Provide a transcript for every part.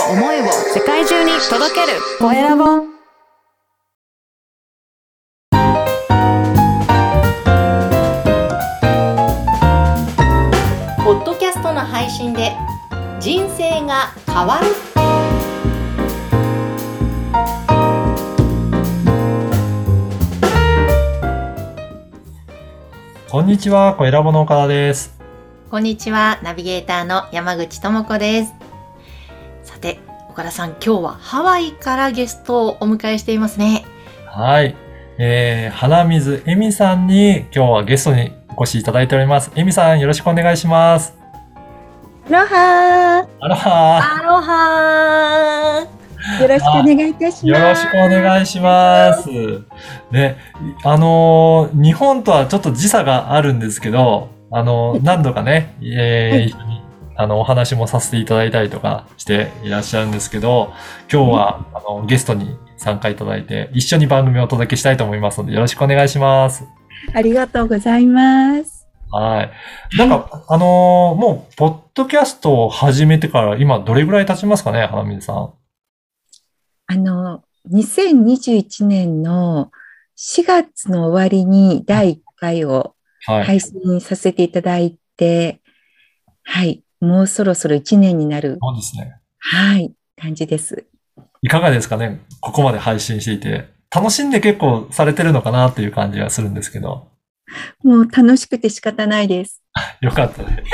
を思いを世界中に届ける。コエラボポッドキャストの配信で人生が変わる。こんにちは、小ラボの岡田です。こんにちはナビゲーターの山口智子ですさて岡田さん今日はハワイからゲストをお迎えしていますねはい。えー、花水恵美さんに今日はゲストにお越しいただいております。恵美さん、よろしくお願いします。アロハあらはアロハーよろしくお願いいたします。よろしくお願いします。ね、あのー日本とはちょっと時差があるんですけど、あのー何度かね、えーはい一緒にあのお話もさせていただいたりとかしていらっしゃるんですけど、今日はあのゲストに参加いただいて、一緒に番組をお届けしたいと思いますので、よろしくお願いします。ありがとうございます。はい。なんか、あのーもう、ポッドキャストを始めてから今どれぐらい経ちますかね、花水さん。あの、2021年の4月の終わりに第1回をはい。配信させていただいて、はい、もうそろそろ1年になる、そうですね。はい、感じです。いかがですかね？ここまで配信していて。楽しんで結構されてるのかなっていう感じがするんですけど。もう楽しくて仕方ないです。よかったで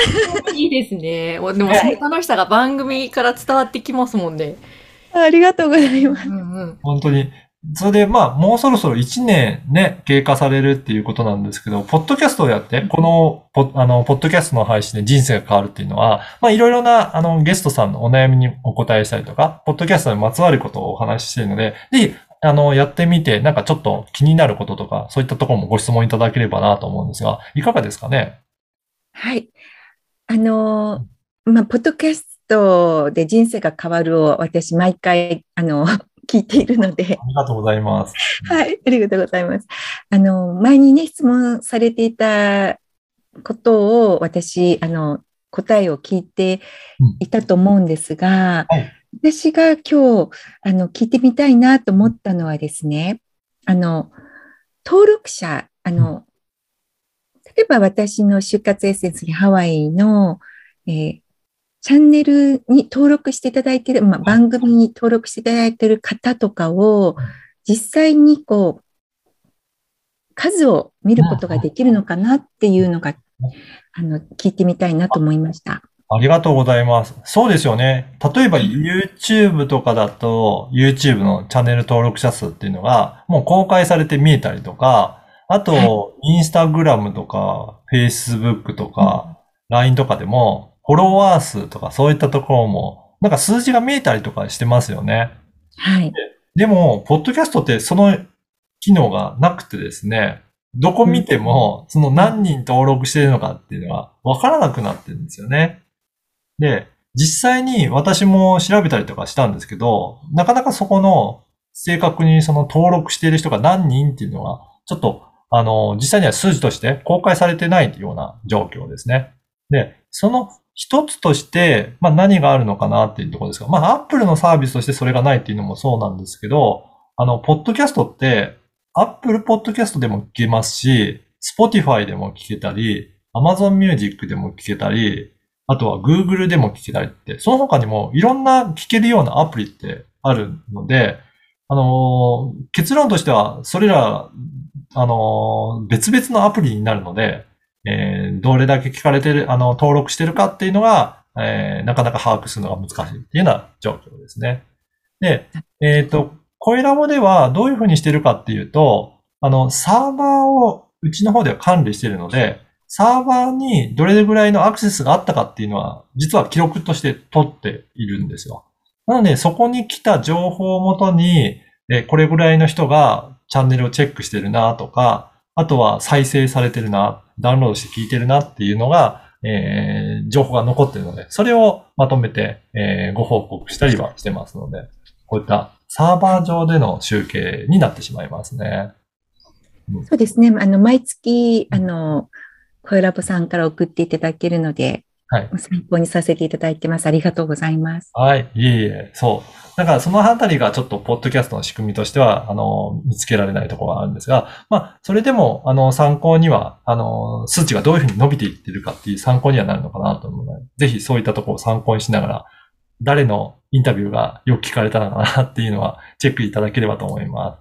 す。いいですねおでもその楽しさが番組から伝わってきますもんね ありがとうございます。うんうん本当に。それで、まあ、もうそろそろ1年ね、経過されるっていうことなんですけど、ポッドキャストをやって、この、ポあの、ポッドキャストの配信で人生が変わるっていうのは、まあ、いろいろな、あの、ゲストさんのお悩みにお答えしたりとか、ポッドキャストにまつわることをお話ししているので、ぜひ、あの、やってみて、なんかちょっと気になることとか、そういったところもご質問いただければなと思うんですが、いかがですかね？はい。あの、まあ、ポッドキャストで人生が変わるを私毎回、あの、聞いているので、ありがとうございます。はい、ありがとうございます。あの、前にね、質問されていたことを私、あの、答えを聞いていたと思うんですが、はい私が今日、あの、聞いてみたいなと思ったのはですね、あの、登録者、あの、例えば私の就活エッセンスにハワイの、えーチャンネルに登録していただいている、まあ、番組に登録していただいている方とかを、実際にこう、数を見ることができるのかなっていうのが、あの、聞いてみたいなと思いました。ありがとうございます。そうですよね。例えば YouTube とかだと YouTube のチャンネル登録者数っていうのがもう公開されて見えたりとか、あと Instagram とか Facebook とか LINE とかでもフォロワー数とかそういったところもなんか数字が見えたりとかしてますよね。はい。でも、ポッドキャストってその機能がなくてですね、どこ見ても、その何人登録しているのかっていうのがわからなくなってるんですよね。で、実際に私も調べたりとかしたんですけど、なかなかそこの正確にその登録している人が何人っていうのが、ちょっと、あの、実際には数字として公開されてないような状況ですね。で、その一つとして、まあ何があるのかなっていうところですが、まあ Apple のサービスとしてそれがないっていうのもそうなんですけど、あの、ポッドキャストって、Apple Podcast でも聞けますし、Spotify でも聞けたり、Amazon Music でも聞けたり、あとは Google でも聞けたりって、その他にもいろんな聞けるようなアプリってあるので、あのー結論としては、それら、あのー別々のアプリになるので、えーどれだけ聞かれてる、あの、登録してるかっていうのが、えーなかなか把握するのが難しいっていうような状況ですね。で、えっ、と、コエラボではどういうふうにしてるかっていうと、あの、サーバーをうちの方では管理してるので、サーバーにどれぐらいのアクセスがあったかっていうのは、実は記録として取っているんですよ。なので、そこに来た情報をもとに、えこれぐらいの人がチャンネルをチェックしてるなとか、あとは再生されてるな、ダウンロードして聞いてるなっていうのが、えー情報が残ってるので、それをまとめて、えーご報告したりはしてますので、こういったサーバー上での集計になってしまいますね。そうですね。あの、毎月、あの、声ラボさんから送っていただけるので、はい。参考にさせていただいてます。ありがとうございます。はい。いえいえ、そう。だからそのあたりがちょっとポッドキャストの仕組みとしては、あの、見つけられないところがあるんですが、まあ、それでも、あの、参考には、あの、数値がどういうふうに伸びていってるかっていう参考にはなるのかなと思うので、ぜひそういったところを参考にしながら、誰のインタビューがよく聞かれたのかなっていうのは、チェックいただければと思いま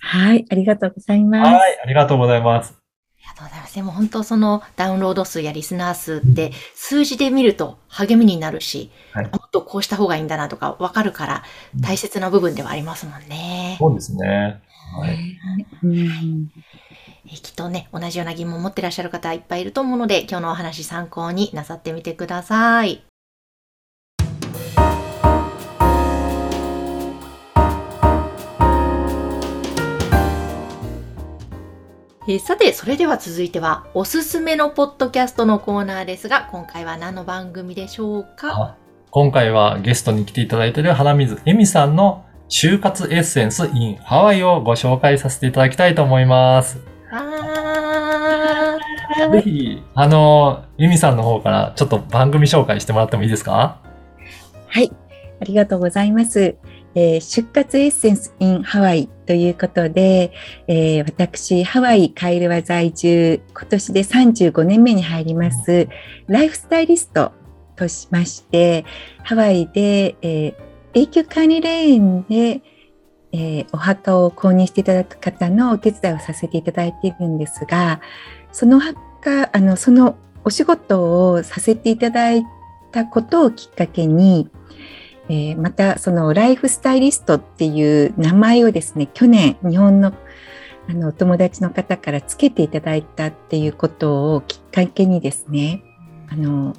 はい。ありがとうございす。ます。はい。ありがとうございます。ありがとうございます。でも本当そのダウンロード数やリスナー数って数字で見ると励みになるし、はいもっとこうした方がいいんだなとかわかるからうん大切な部分ではありますもんね。そうですね。はい。うんえきっとね、同じような疑問を持ってらっしゃる方いっぱいいると思うので、今日のお話参考になさってみてください。えーさて、それでは続いては、おすすめのポッドキャストのコーナーですが、今回は何の番組でしょうか？あ今回はゲストに来ていただいている花水恵美さんの就活エッセンス in ハワイをご紹介させていただきたいと思います。ぜひ、あの、恵美さんの方からちょっと番組紹介してもらってもいいですか？はい。ありがとうございます。えー出活エッセンス in ハワイということで、えー私、ハワイカイルワ在住、今年で35年目に入ります、ライフスタイリストとしまして、ハワイで、えー永久管理レーンで、えーお墓を購入していただく方のお手伝いをさせていただいているんですが、その墓、あの、そのお仕事をさせていただいたことをきっかけに、えーまたそのライフスタイリストっていう名前をですね去年日本のあのお友達の方からつけていただいたっていうことをきっかけにですねあの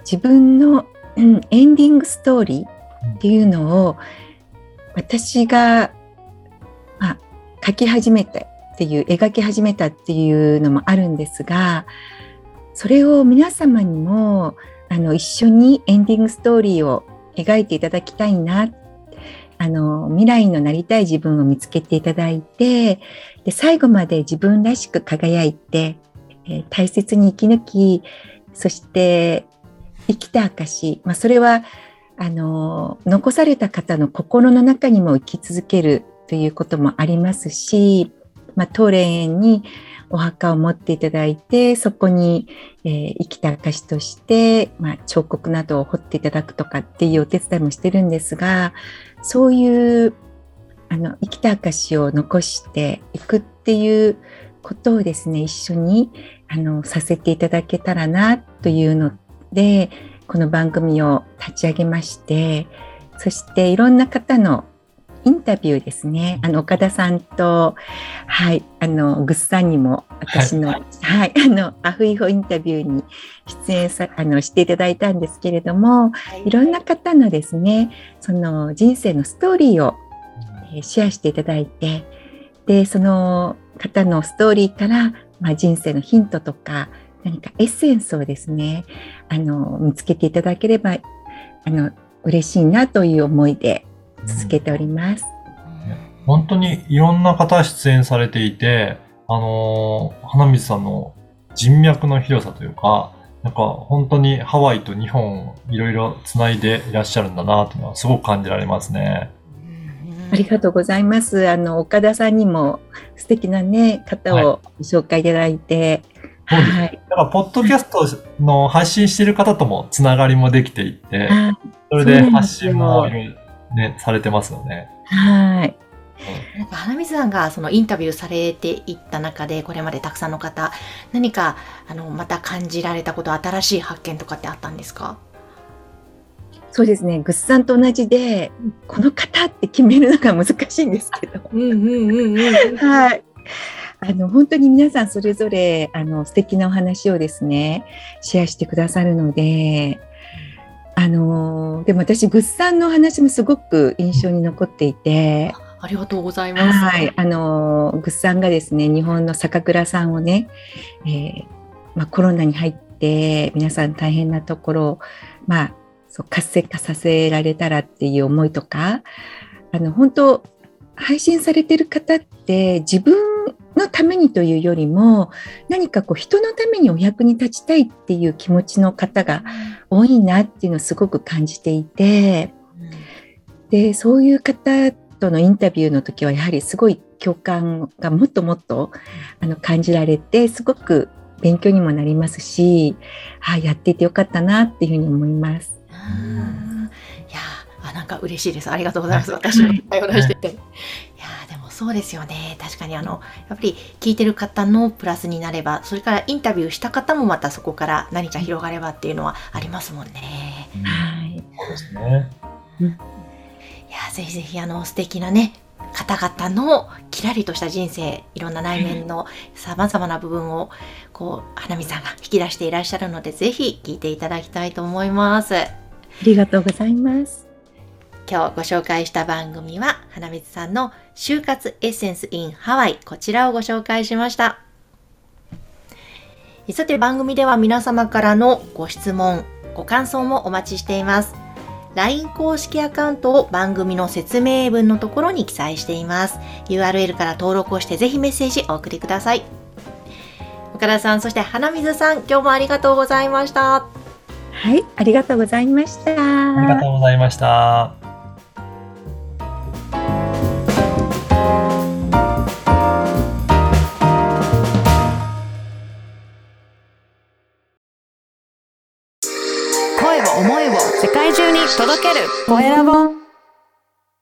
自分の、エンディングストーリーっていうのを私が、まあ、書き始めたっていう描き始めたっていうのもあるんですがそれを皆様にもあの一緒にエンディングストーリーを描いていただきたいな。あの未来のなりたい自分を見つけていただいてで最後まで自分らしく輝いて、えー大切に生き抜きそして生きた証、まあ、それはあの残された方の心の中にも生き続けるということもありますし、まあ、当霊園にお墓を持っていただいてそこに、えー生きた証として、まあ、彫刻などを彫っていただくとかっていうお手伝いもしてるんですがそういうあの生きた証を残していくっていうことをですね一緒にあのさせていただけたらなというのでこの番組を立ち上げましてそしていろんな方のインタビューですね。あの岡田さんと、はい、あのグッさんにも私の、はい、あのアフイホインタビューに出演さあのしていただいたんですけれども、い。ろんな方のですね、その人生のストーリーをえーシェアしていただいて、でその方のストーリーから、まあ、人生のヒントとか何かエッセンスをですね、あの見つけていただければあの嬉しいなという思いで続けております。本当にいろんな方出演されていて、あのー花水さんの人脈の広さというか、なんか本当にハワイと日本をいろいろつないでいらっしゃるんだなというのはすごく感じられますね。ありがとうございます。あの岡田さんにも素敵なね方をご紹介いただいて、そうです。はい、だから、ポッドキャストの発信している方ともつながりもできていて、あそれで発信もね、されてますよね。はい。なんか花水さんがそのインタビューされていった中でこれまでたくさんの方何かあのまた感じられたこと新しい発見とかってあったんですか？そうですね。グッさんと同じで、この方って決めるのが難しいんですけど。うんうんうんうんはい。あの本当に皆さんそれぞれあの素敵なお話をですねシェアしてくださるのであのでも私グッさんのお話もすごく印象に残っていてありがとうございます。はいあのグッさんがですね日本の酒蔵さんをね、えーまあ、コロナに入って皆さん大変なところをまあそう活性化させられたらっていう思いとかあの本当配信されてる方って自分のためにというよりも何かこう人のためにお役に立ちたいっていう気持ちの方が多いなっていうのをすごく感じていてでそういう方とのインタビューの時はやはりすごい共感がもっともっとあの感じられてすごく勉強にもなりますし、はあ、やっていてよかったなっていうふうに思います。いやあなんか嬉しいです。ありがとうございます。私も対話してて。そうですよね確かにあのやっぱり聞いてる方のプラスになればそれからインタビューした方もまたそこから何か広がればっていうのはありますもんねはい、そうですね。いやーぜひぜひあの素敵なね方々のキラリとした人生いろんな内面のさまざまな部分をこう花見さんが引き出していらっしゃるのでぜひ聞いていただきたいと思います。ありがとうございます。今日ご紹介した番組は花水さんの就活エッセンス in ハワイこちらをご紹介しました。さて番組では皆様からのご質問ご感想もお待ちしています。LINE 公式アカウントを番組の説明文のところに記載しています。URL から登録をしてぜひメッセージお送りください。岡田さんそして花水さん今日もありがとうございました。はい、ありがとうございました。ありがとうございました。声を